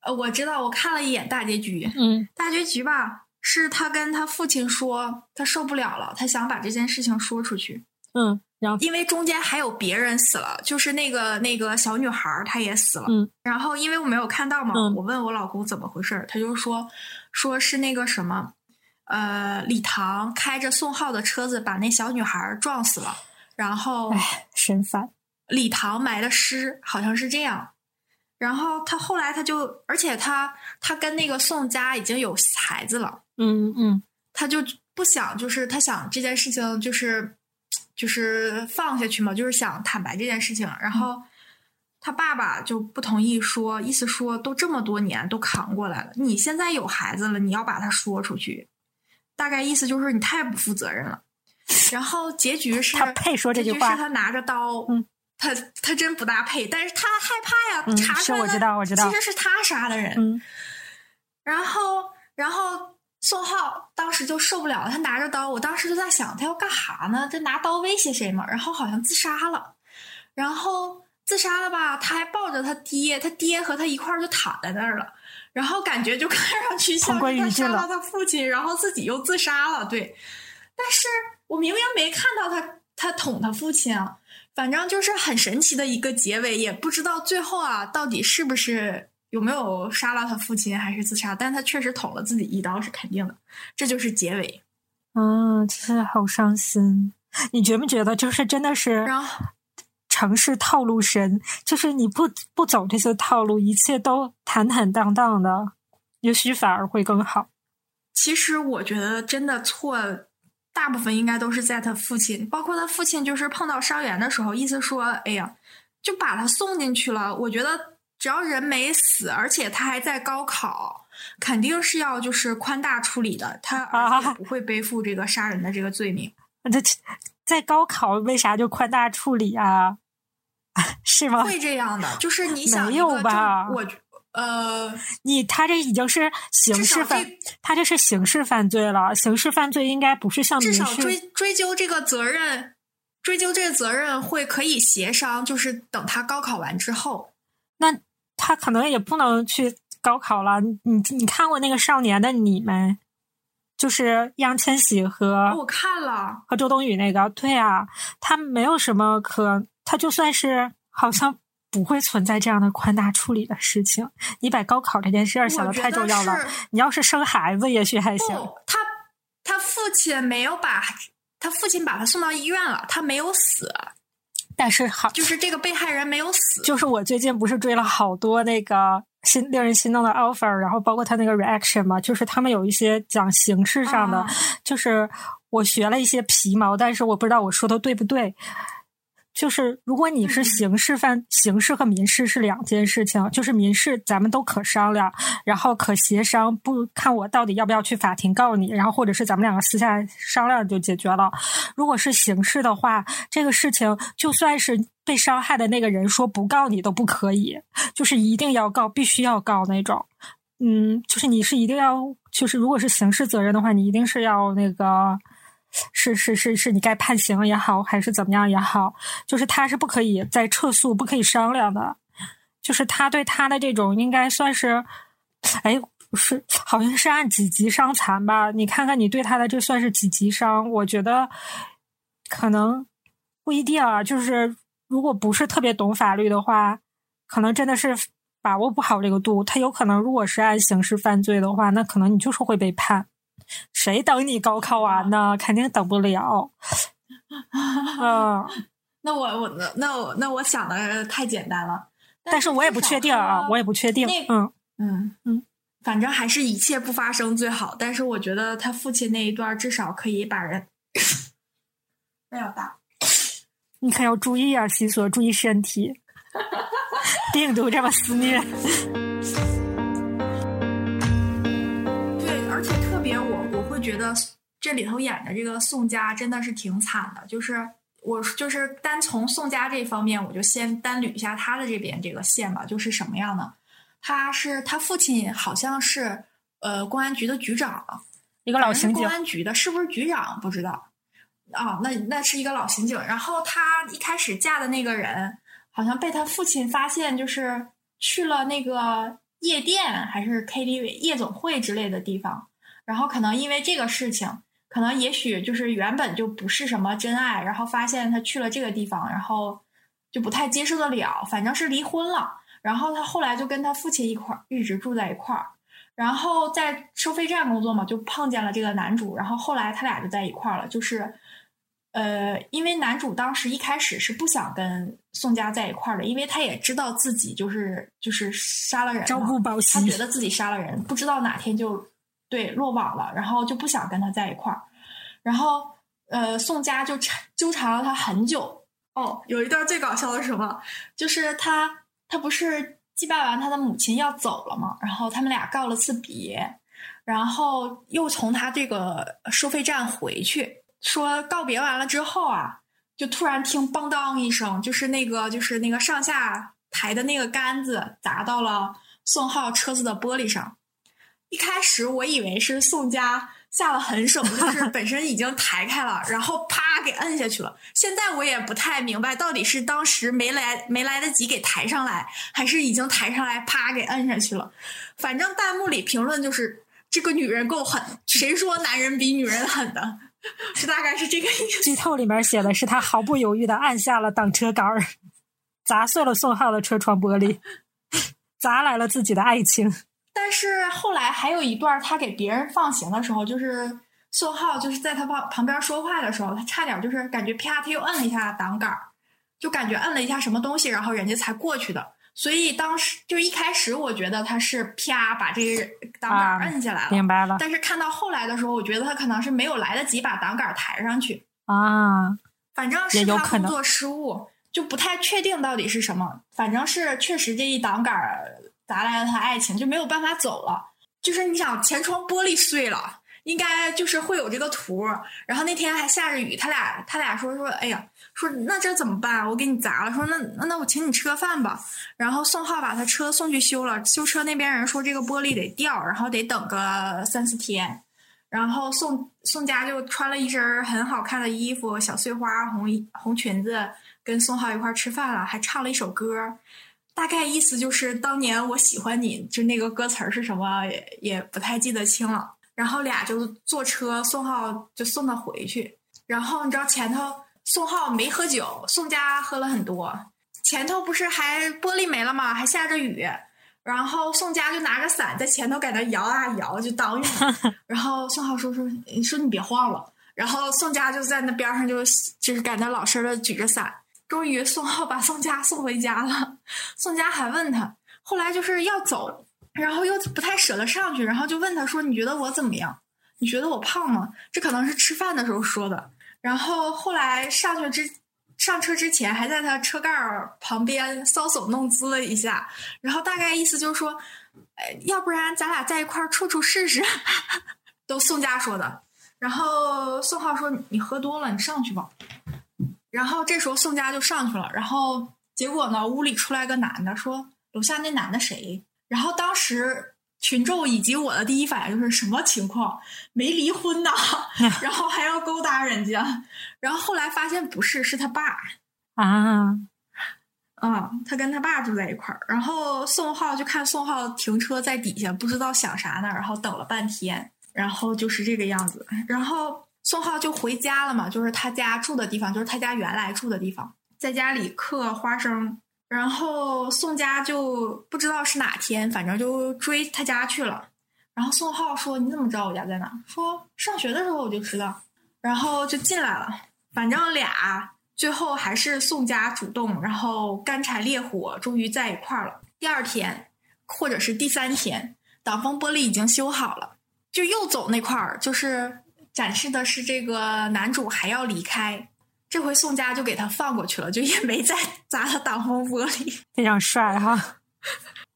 呃，我知道，我看了一眼大结局，嗯，大结局吧。是他跟他父亲说，他受不了了，他想把这件事情说出去。嗯，然后因为中间还有别人死了，就是那个那个小女孩她也死了。嗯，然后因为我没有看到嘛，我问我老公怎么回事，他就说说是那个什么，呃，李唐开着宋浩的车子把那小女孩撞死了，然后哎，神烦。李唐埋的尸好像是这样。然后他后来他就，而且他他跟那个宋家已经有孩子了，嗯嗯，他就不想，就是他想这件事情就是就是放下去嘛，就是想坦白这件事情。然后他爸爸就不同意，说意思说都这么多年都扛过来了，你现在有孩子了，你要把他说出去，大概意思就是你太不负责任了。然后结局是 他配说这句话，是他拿着刀，嗯。他他真不搭配，但是他害怕呀，查出来我知道我知道，其实是他杀的人。然后然后宋浩当时就受不了了，他拿着刀，我当时就在想，他要干哈呢？他拿刀威胁谁嘛？然后好像自杀了，然后自杀了吧？他还抱着他爹，他爹和他一块儿就躺在那儿了，然后感觉就 看上去像是他杀了他父亲，然后自己又自杀了。对，但是我明明没看到他他捅他父亲啊。反正就是很神奇的一个结尾，也不知道最后啊到底是不是有没有杀了他父亲，还是自杀。但他确实捅了自己一刀是肯定的，这就是结尾。啊！真的好伤心。你觉不觉得就是真的是城市套路深？就是你不不走这些套路，一切都坦坦荡荡的，也许反而会更好。其实我觉得真的错。大部分应该都是在他父亲，包括他父亲，就是碰到伤员的时候，意思说，哎呀，就把他送进去了。我觉得只要人没死，而且他还在高考，肯定是要就是宽大处理的，他不会背负这个杀人的这个罪名。这在高考为啥就宽大处理啊？是吗？会这样的，就是你想没有吧？我。呃，你他这已经是刑事犯，他这是刑事犯罪了。刑事犯罪应该不是像至少追追究这个责任，追究这个责任会可以协商，就是等他高考完之后，那他可能也不能去高考了。你你看过那个《少年的你》没？就是易烊千玺和我看了和周冬雨那个，对啊，他没有什么可，他就算是好像。不会存在这样的宽大处理的事情。你把高考这件事儿想的太重要了。你要是生孩子，也许还行。他他父亲没有把他父亲把他送到医院了，他没有死。但是好，就是这个被害人没有死。就是我最近不是追了好多那个心令人心动的 offer，然后包括他那个 reaction 嘛，就是他们有一些讲形式上的，就是我学了一些皮毛，但是我不知道我说的对不对。就是，如果你是刑事犯，刑事和民事是两件事情。就是民事咱们都可商量，然后可协商，不看我到底要不要去法庭告你，然后或者是咱们两个私下商量就解决了。如果是刑事的话，这个事情就算是被伤害的那个人说不告你都不可以，就是一定要告，必须要告那种。嗯，就是你是一定要，就是如果是刑事责任的话，你一定是要那个。是是是是，你该判刑也好，还是怎么样也好，就是他是不可以再撤诉，不可以商量的。就是他对他的这种，应该算是，哎，不是好像是按几级伤残吧？你看看你对他的这算是几级伤？我觉得可能不一定啊。就是如果不是特别懂法律的话，可能真的是把握不好这个度。他有可能如果是按刑事犯罪的话，那可能你就是会被判。谁等你高考完呢？肯定等不了。嗯，那我我那我那我想的太简单了，但是我也不确定啊，我也不确定。嗯嗯嗯，反正还是一切不发生最好。但是我觉得他父亲那一段至少可以把人。没有大，你可要注意啊，西索，注意身体，病毒这么肆虐。觉得这里头演的这个宋佳真的是挺惨的，就是我就是单从宋佳这方面，我就先单捋一下他的这边这个线吧，就是什么样的？他是他父亲好像是呃公安局的局长，一个老刑警，公安局的是不是局长不知道啊？那那是一个老刑警。然后他一开始嫁的那个人，好像被他父亲发现，就是去了那个夜店还是 KTV 夜总会之类的地方。然后可能因为这个事情，可能也许就是原本就不是什么真爱，然后发现他去了这个地方，然后就不太接受得了，反正是离婚了。然后他后来就跟他父亲一块儿一直住在一块儿，然后在收费站工作嘛，就碰见了这个男主，然后后来他俩就在一块儿了。就是，呃，因为男主当时一开始是不想跟宋佳在一块儿的，因为他也知道自己就是就是杀了人，朝不保夕，他觉得自己杀了人，不知道哪天就。对，落网了，然后就不想跟他在一块儿，然后呃，宋佳就缠纠缠了他很久。哦，有一段最搞笑的是什么？就是他他不是祭拜完他的母亲要走了吗？然后他们俩告了次别，然后又从他这个收费站回去，说告别完了之后啊，就突然听邦当一声，就是那个就是那个上下抬的那个杆子砸到了宋浩车子的玻璃上。一开始我以为是宋佳下了狠手，就 是本身已经抬开了，然后啪给摁下去了。现在我也不太明白，到底是当时没来没来得及给抬上来，还是已经抬上来啪给摁下去了。反正弹幕里评论就是这个女人够狠，谁说男人比女人狠的？是大概是这个意思。剧透里面写的是他毫不犹豫的按下了挡车杆儿，砸碎了宋浩的车窗玻璃，砸来了自己的爱情。但是后来还有一段，他给别人放行的时候，就是宋浩就是在他旁旁边说话的时候，他差点就是感觉啪，他又摁了一下挡杆儿，就感觉摁了一下什么东西，然后人家才过去的。所以当时就一开始，我觉得他是啪把这个挡杆摁下来了，明白了。但是看到后来的时候，我觉得他可能是没有来得及把挡杆抬上去啊，反正是他工作失误，就不太确定到底是什么。反正是确实这一挡杆砸来了他爱情，就没有办法走了。就是你想前窗玻璃碎了，应该就是会有这个图。然后那天还下着雨，他俩他俩说说，哎呀。说那这怎么办？我给你砸了。说那那我请你吃个饭吧。然后宋浩把他车送去修了。修车那边人说这个玻璃得掉，然后得等个三四天。然后宋宋佳就穿了一身很好看的衣服，小碎花红红裙子，跟宋浩一块吃饭了，还唱了一首歌。大概意思就是当年我喜欢你，就那个歌词是什么也也不太记得清了。然后俩就坐车，宋浩就送他回去。然后你知道前头。宋浩没喝酒，宋佳喝了很多。前头不是还玻璃没了吗？还下着雨，然后宋佳就拿着伞在前头在那摇啊摇，就挡雨。然后宋浩说说，你说你别晃了。然后宋佳就在那边上就就是在那老实的举着伞。终于宋浩 把宋佳送回家了。宋佳还问他，后来就是要走，然后又不太舍得上去，然后就问他说：“你觉得我怎么样？你觉得我胖吗？”这可能是吃饭的时候说的。然后后来上去之上车之前，还在他车盖儿旁边搔首弄姿了一下，然后大概意思就是说，哎，要不然咱俩在一块儿处处试试，都宋佳说的。然后宋浩说：“你喝多了，你上去吧。”然后这时候宋佳就上去了，然后结果呢，屋里出来个男的说：“楼下那男的谁？”然后当时。群众以及我的第一反应就是什么情况？没离婚呐，然后还要勾搭人家，然后后来发现不是，是他爸啊，嗯，他跟他爸住在一块儿。然后宋浩就看宋浩停车在底下，不知道想啥呢，然后等了半天，然后就是这个样子。然后宋浩就回家了嘛，就是他家住的地方，就是他家原来住的地方，在家里嗑花生。然后宋佳就不知道是哪天，反正就追他家去了。然后宋浩说：“你怎么知道我家在哪？”说：“上学的时候我就知道。”然后就进来了。反正俩最后还是宋佳主动，然后干柴烈火，终于在一块儿了。第二天或者是第三天，挡风玻璃已经修好了，就又走那块儿，就是展示的是这个男主还要离开。这回宋佳就给他放过去了，就也没再 砸他挡风玻璃，非常帅哈。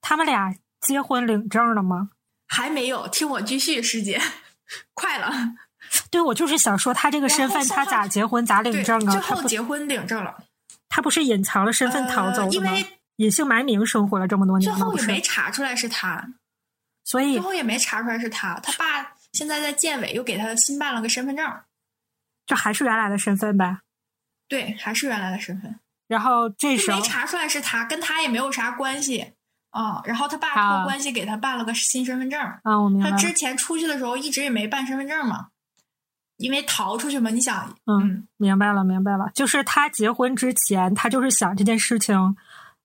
他们俩结婚领证了吗？还没有，听我继续，师姐，快了。对，我就是想说，他这个身份，他咋结婚咋领证啊？最后结婚领证了，他不是隐藏了身份逃走了吗？隐姓埋名生活了这么多年，最后也没查出来是他，所以最后也没查出来是他。他爸现在在建委又给他新办了个身份证，就还是原来的身份呗。对，还是原来的身份。然后这时候没查出来是他，跟他也没有啥关系啊。然后他爸托关系给他办了个新身份证啊。我明白。他之前出去的时候一直也没办身份证嘛，因为逃出去嘛。你想，嗯，明白了，明白了。就是他结婚之前，他就是想这件事情，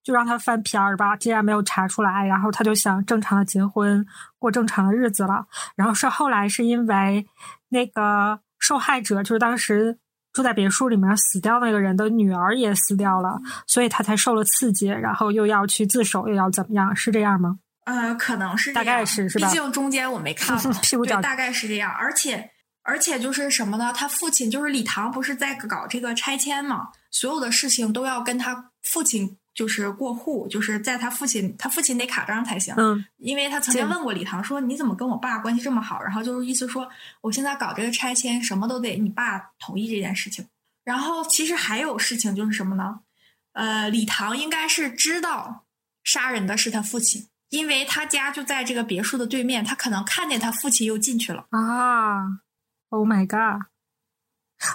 就让他翻篇儿吧。既然没有查出来，然后他就想正常的结婚，过正常的日子了。然后是后来是因为那个受害者，就是当时。住在别墅里面死掉那个人的女儿也死掉了，所以他才受了刺激，然后又要去自首，又要怎么样？是这样吗？呃，可能是大概是是吧？毕竟中间我没看，屁股对，大概是这样。而且而且就是什么呢？他父亲就是李唐，不是在搞这个拆迁嘛？所有的事情都要跟他父亲。就是过户，就是在他父亲，他父亲得卡章才行。嗯，因为他曾经问过李唐说：“你怎么跟我爸关系这么好？”然后就是意思说，我现在搞这个拆迁，什么都得你爸同意这件事情。然后其实还有事情就是什么呢？呃，李唐应该是知道杀人的是他父亲，因为他家就在这个别墅的对面，他可能看见他父亲又进去了。啊！Oh my god！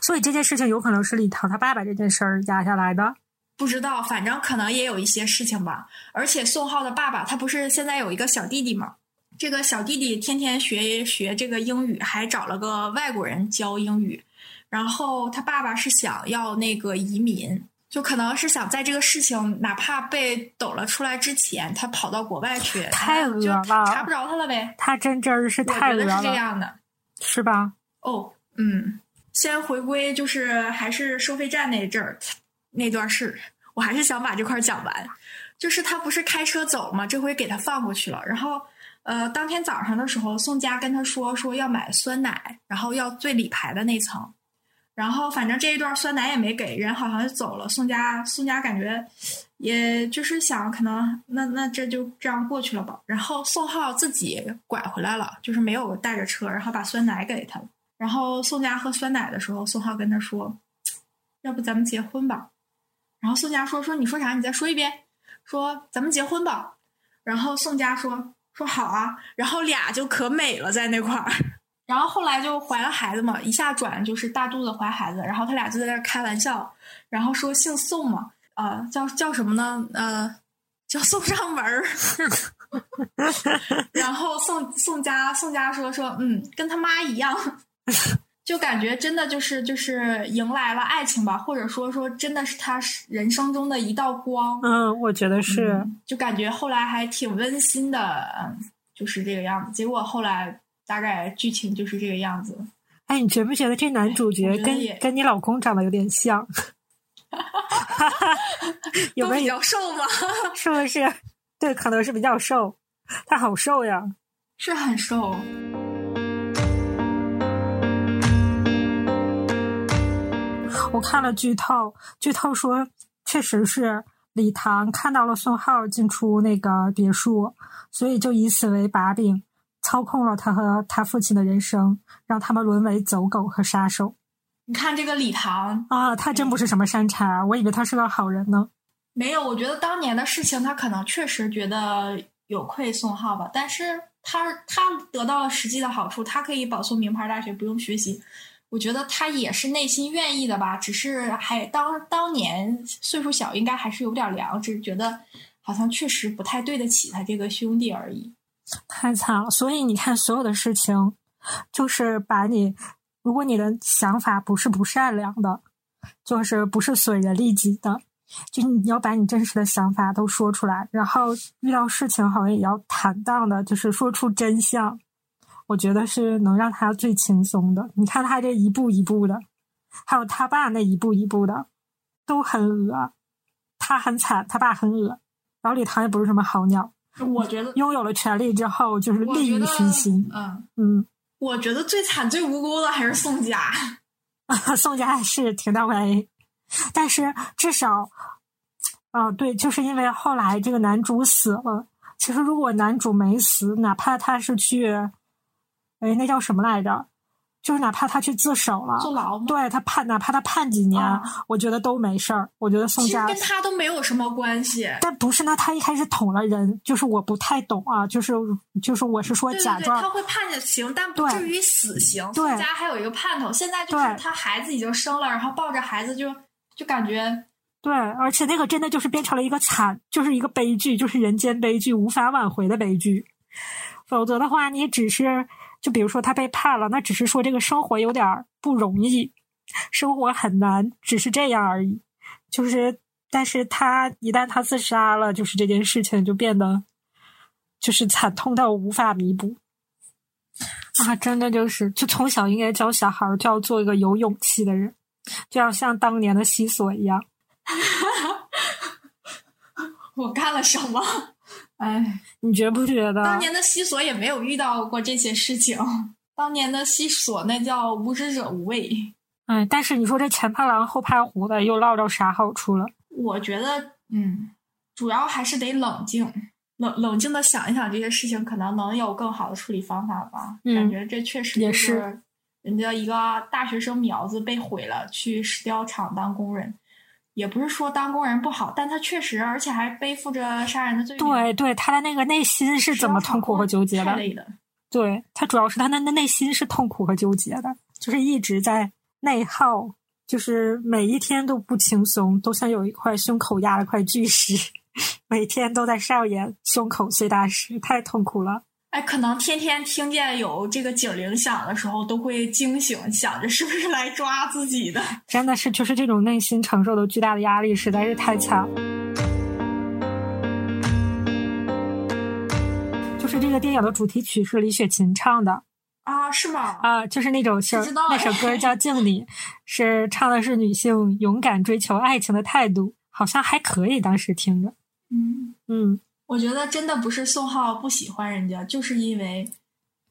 所以这件事情有可能是李唐他爸爸这件事儿压下来的。不知道，反正可能也有一些事情吧。而且宋浩的爸爸他不是现在有一个小弟弟吗？这个小弟弟天天学学这个英语，还找了个外国人教英语。然后他爸爸是想要那个移民，就可能是想在这个事情哪怕被抖了出来之前，他跑到国外去，太恶就了查不着他了呗。他真真儿是我觉得是这太恶了，样的。是吧？哦，嗯，先回归就是还是收费站那阵儿那段事，我还是想把这块讲完。就是他不是开车走嘛，这回给他放过去了。然后，呃，当天早上的时候，宋佳跟他说说要买酸奶，然后要最里排的那层。然后反正这一段酸奶也没给，人好像就走了。宋佳宋佳感觉，也就是想可能那那这就这样过去了吧。然后宋浩自己拐回来了，就是没有带着车，然后把酸奶给他了。然后宋佳喝酸奶的时候，宋浩跟他说：“要不咱们结婚吧？”然后宋佳说：“说你说啥？你再说一遍。”说咱们结婚吧。然后宋佳说：“说好啊。”然后俩就可美了在那块儿。然后后来就怀了孩子嘛，一下转就是大肚子怀孩子，然后他俩就在那开玩笑，然后说姓宋嘛，呃，叫叫什么呢？呃，叫送上门儿。然后宋宋佳宋佳说说，嗯，跟他妈一样，就感觉真的就是就是迎来了爱情吧，或者说说真的是他人生中的一道光。嗯，我觉得是。嗯就感觉后来还挺温馨的，嗯，就是这个样子。结果后来大概剧情就是这个样子。哎，你觉不觉得这男主角跟跟你老公长得有点像？有没有比？较瘦吗？是不是？对，可能是比较瘦。他好瘦呀！是很瘦。我看了剧透，剧透说确实是李唐看到了宋浩进出那个别墅，所以就以此为把柄，操控了他和他父亲的人生，让他们沦为走狗和杀手。你看这个李唐，啊，他真不是什么善茬，我以为他是个好人呢。没有，我觉得当年的事情，他可能确实觉得有愧宋浩吧，但是他他得到了实际的好处，他可以保送名牌大学，不用学习。我觉得他也是内心愿意的吧，只是还当当年岁数小，应该还是有点凉，只是觉得好像确实不太对得起他这个兄弟而已。太惨了。所以你看，所有的事情，就是把你，如果你的想法不是不善良的，就是不是损人利己的，就你要把你真实的想法都说出来，然后遇到事情好像也要坦荡的，就是说出真相。我觉得是能让他最轻松的。你看他这一步一步的，还有他爸那一步一步的，都很恶。他很惨，他爸很恶，然后李唐也不是什么好鸟。我觉得，拥有了权力之后，就是利欲我觉得熏心。嗯，嗯，我觉得最惨、最无辜的还是宋佳。宋佳是挺倒霉，但是至少，啊、对，就是因为后来这个男主死了。其实如果男主没死，哪怕他是去，哎，那叫什么来着？就是哪怕他去自首了，坐牢吗？对他判，哪怕他判几年，啊我觉得都没事儿。我觉得宋佳跟他都没有什么关系。但不是呢，他一开始捅了人，就是我不太懂啊，就是就是我是说假装他会判下刑，但不至于死刑。对宋佳还有一个盼头，现在就是他孩子已经生了，然后抱着孩子就就感觉对，而且那个真的就是变成了一个惨，就是一个悲剧，就是人间悲剧，无法挽回的悲剧。否则的话，你只是就比如说他被判了，那只是说这个生活有点不容易，生活很难，只是这样而已。就是，但是他一旦他自杀了，就是这件事情就变得就是惨痛到无法弥补。啊，真的就是，就从小应该教小孩就要做一个有勇气的人，就要像当年的西索一样。我干了什么？哎，你觉不觉得？当年的西索也没有遇到过这些事情。当年的西索那叫无知者无畏。哎，但是你说这前怕狼后怕虎的，又落着啥好处了？我觉得，嗯，主要还是得冷静，冷冷静的想一想这些事情，可能能有更好的处理方法吧。嗯感觉这确实也是人家一个大学生苗子被毁了，去石雕厂当工人，也不是说当工人不好，但他确实，而且还背负着杀人的罪名。对对，他的那个内心是怎么痛苦和纠结的。对他主要是他的那内心是痛苦和纠结的，就是一直在内耗，就是每一天都不轻松，都像有一块胸口压了块巨石，每天都在上演胸口碎大石，太痛苦了。哎，可能天天听见有这个警铃响的时候，都会惊醒，想着是不是来抓自己的。真的是，就是这种内心承受的巨大的压力，实在是太强。就是这个电影的主题曲是李雪琴唱的啊？是吗？啊，就是那种是那首歌叫《敬你》，是唱的是女性勇敢追求爱情的态度，好像还可以，当时听着。嗯嗯。我觉得真的不是宋浩不喜欢人家，就是因为，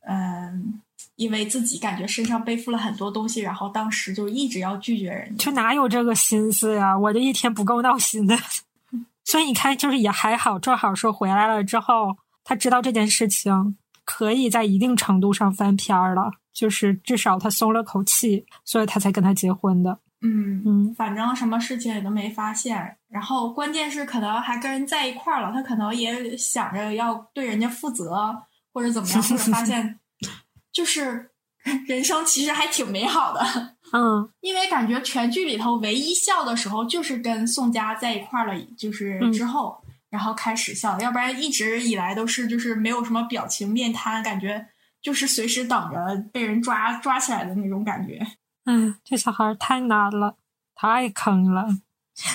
嗯，因为自己感觉身上背负了很多东西，然后当时就一直要拒绝人家。就哪有这个心思呀？我这一天不够闹心的。所以你看，就是也还好，正好说回来了之后，他知道这件事情可以在一定程度上翻篇了，就是至少他松了口气，所以他才跟他结婚的。嗯嗯，反正什么事情也都没发现，然后关键是可能还跟人在一块儿了，他可能也想着要对人家负责或者怎么样，或者发现 就是 人生其实还挺美好的。嗯，因为感觉全剧里头唯一笑的时候就是跟宋佳在一块儿了，就是之后然后开始笑，要不然一直以来都是就是没有什么表情面瘫，感觉就是随时等着被人抓抓起来的那种感觉。嗯，这小孩太难了，太坑了，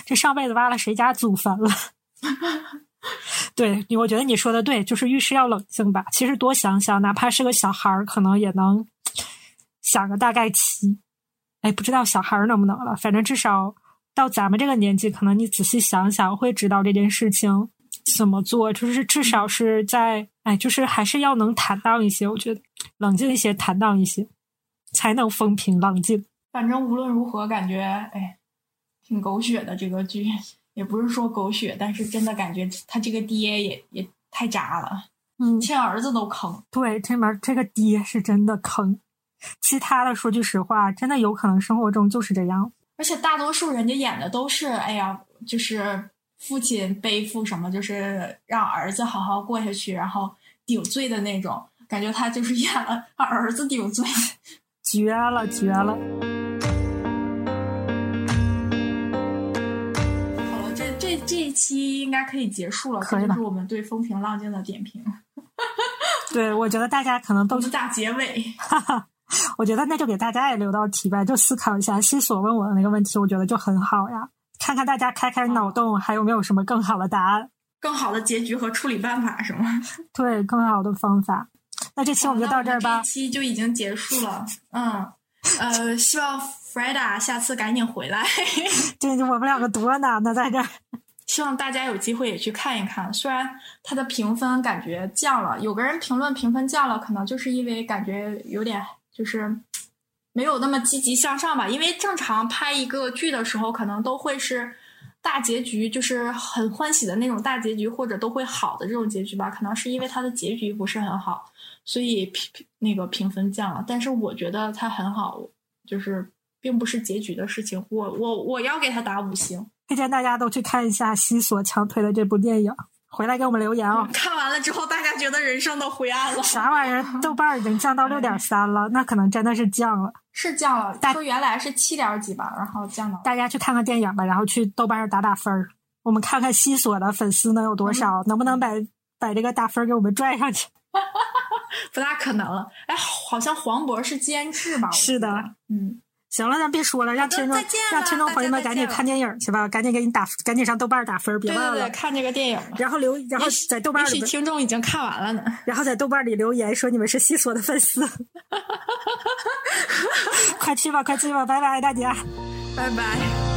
这上辈子挖了谁家祖坟了？对，我觉得你说的对，就是遇事要冷静吧。其实多想想，哪怕是个小孩，可能也能想个大概齐。哎，不知道小孩能不能了，反正至少到咱们这个年纪，可能你仔细想想，会知道这件事情怎么做。就是至少是在，哎，就是还是要能坦荡一些，我觉得冷静一些，坦荡一些。才能风平浪静。反正无论如何，感觉哎，挺狗血的这个剧，也不是说狗血，但是真的感觉他这个爹也也太渣了，嗯，亲儿子都坑。对，这门这个爹是真的坑。其他的说句实话，真的有可能生活中就是这样。而且大多数人家演的都是，哎呀，就是父亲背负什么，就是让儿子好好过下去，然后顶罪的那种。感觉他就是演了他儿子顶罪。绝了，绝了！好了，这这这一期应该可以结束了。可以就是我们对风平浪静的点评。对，我觉得大家可能都 是大结尾。我觉得那就给大家也留道题呗，就思考一下西索问我的那个问题，我觉得就很好呀。看看大家开开脑洞，还有没有什么更好的答案、更好的结局和处理办法，是吗？对，更好的方法。那这期我们就到这儿吧。这期就已经结束了。嗯，呃，希望 Freda 下次赶紧回来。对，我们两个多难呢，在这儿。希望大家有机会也去看一看。虽然它的评分感觉降了，有个人评论评分降了，可能就是因为感觉有点就是没有那么积极向上吧。因为正常拍一个剧的时候，可能都会是大结局，就是很欢喜的那种大结局，或者都会好的这种结局吧。可能是因为它的结局不是很好。所以评评那个评分降了，但是我觉得它很好，就是并不是结局的事情。我我我要给他打五星，推荐大家都去看一下西索强推的这部电影，回来给我们留言哦。看完了之后，大家觉得人生都灰暗了。啥玩意儿？豆瓣已经降到六点三了，那可能真的是降了，是降了。说原来是七点几吧，然后降到。大家去看看电影吧，然后去豆瓣上打打分儿，我们看看西索的粉丝能有多少，能不能把把这个打分给我们拽上去。不大可能了，哎，好像黄渤是监制吧？是的，嗯，行了，咱别说了，让听众让听众朋友们赶紧看电影去吧，赶紧给你打，赶紧上豆瓣打分，别忘了看这个电影。然后留，然后在豆瓣里，听众已经看完了呢。然后在豆瓣里留言说你们是西索的粉丝，快去吧，快去吧，拜拜，大家，拜拜。